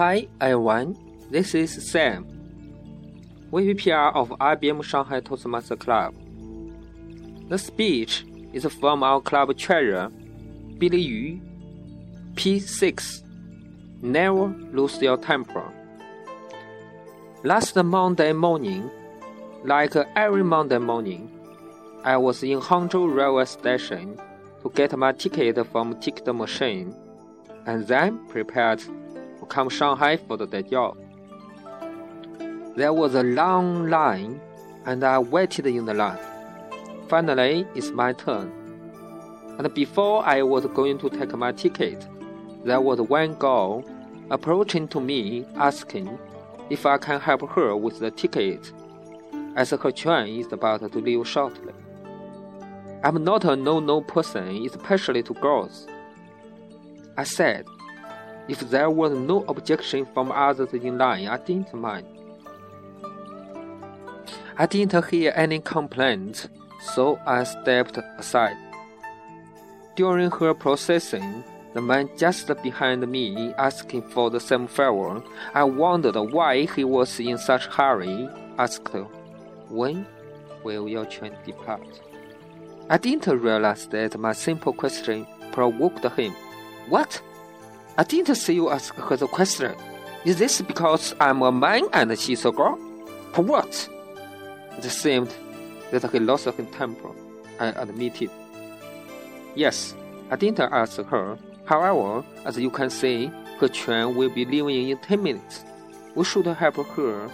Hi everyone, this is Sam, VPPR of IBM Shanghai Toastmaster Club. The speech is from our club treasurer, Billy Yu. P6. Never lose your temper. Last Monday morning, like every Monday morning, I was in Hangzhou railway station to get my ticket from ticket machine, and then prepared come Shanghai for the job. There was a long line, and I waited in the line. Finally, it's my turn. And before I was going to take my ticket, there was one girl approaching to me asking if I can help her with the ticket, as her train is about to leave shortly. I'm not a no-no person, especially to girls. I said, if there was no objection from others in line, I didn't mind. I didn't hear any complaints, so I stepped aside. During her processing, the man just behind me asking for the same favor. I wondered why he was in such hurry. Asked, When will your train depart? I didn't realize that my simple question provoked him. What? I didn't see you ask her the question. Is this because I'm a man and she's a girl? For what? It seemed that he lost his temper. I admitted. Yes, I didn't ask her. However, as you can see, her train will be leaving in 10 minutes. We should help her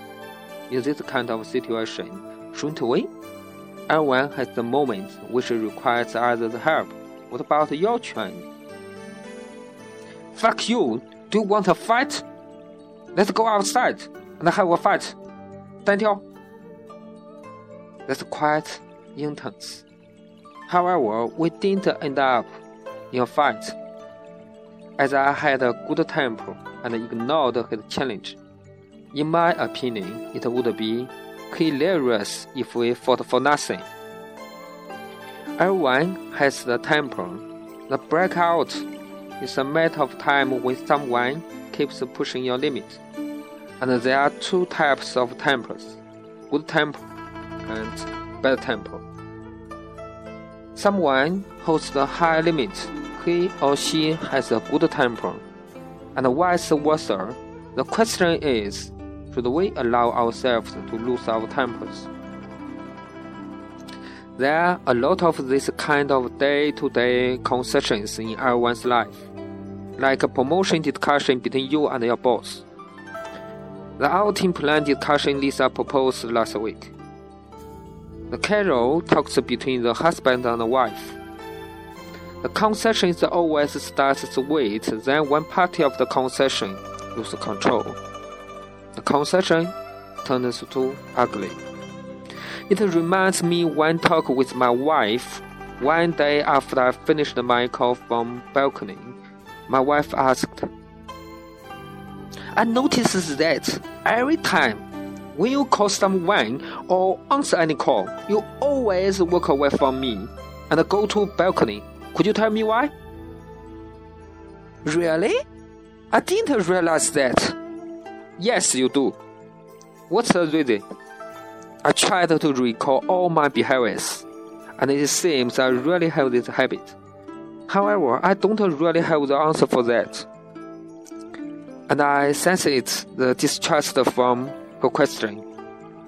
in this kind of situation, shouldn't we? Everyone has the moment which requires others' help. What about your train? Fuck you! Do you want a fight? Let's go outside and have a fight. 单挑. That's quite intense. However, we didn't end up in a fight, as I had a good temper and ignored his challenge. In my opinion, it would be hilarious if we fought for nothing. Everyone has the temper. The breakout is a matter of time when someone keeps pushing your limit. And there are two types of tempers good temper and bad temper. Someone holds the high limit, he or she has a good temper, and vice versa. The question is should we allow ourselves to lose our tempers? There are a lot of this kind of day to day concessions in everyone's life, like a promotion discussion between you and your boss. The outing plan discussion Lisa proposed last week. The casual talks between the husband and the wife. The concessions always starts sweet, then one party of the concession loses control. The concession turns to ugly. It reminds me one talk with my wife. One day after I finished my call from balcony, my wife asked, I noticed that every time when you call someone or answer any call, you always walk away from me and go to balcony. Could you tell me why? Really? I didn't realize that. Yes, you do. What's the reason? I tried to recall all my behaviors, and it seems I really have this habit. However, I don't really have the answer for that. And I sense it, the distrust from her question.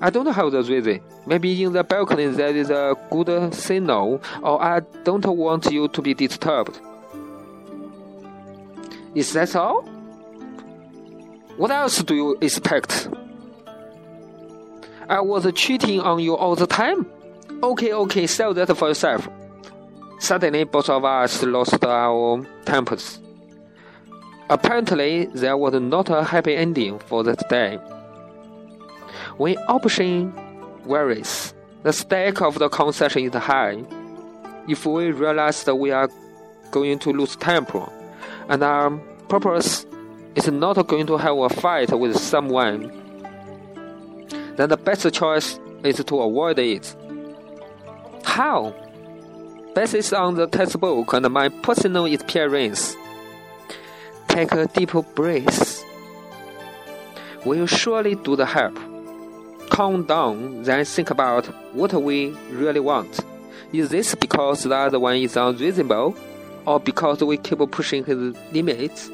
I don't have the reason. Maybe in the balcony there is a good signal, or I don't want you to be disturbed. Is that all? What else do you expect? I was cheating on you all the time? Okay, okay, sell that for yourself. Suddenly, both of us lost our tempers. Apparently, there was not a happy ending for that day. When option varies, the stake of the concession is high. If we realize that we are going to lose temper, and our purpose is not going to have a fight with someone, then the best choice is to avoid it. How? Based on the textbook and my personal experience, take a deep breath will surely do the help. Calm down, then think about what we really want. Is this because the other one is unreasonable, or because we keep pushing his limits?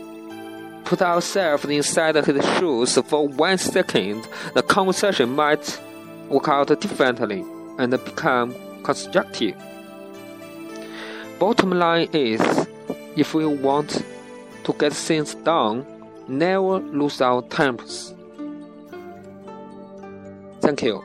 Put ourselves inside his shoes for one second, the conversation might work out differently and become constructive. Bottom line is, if we want to get things done, never lose our tempers. Thank you.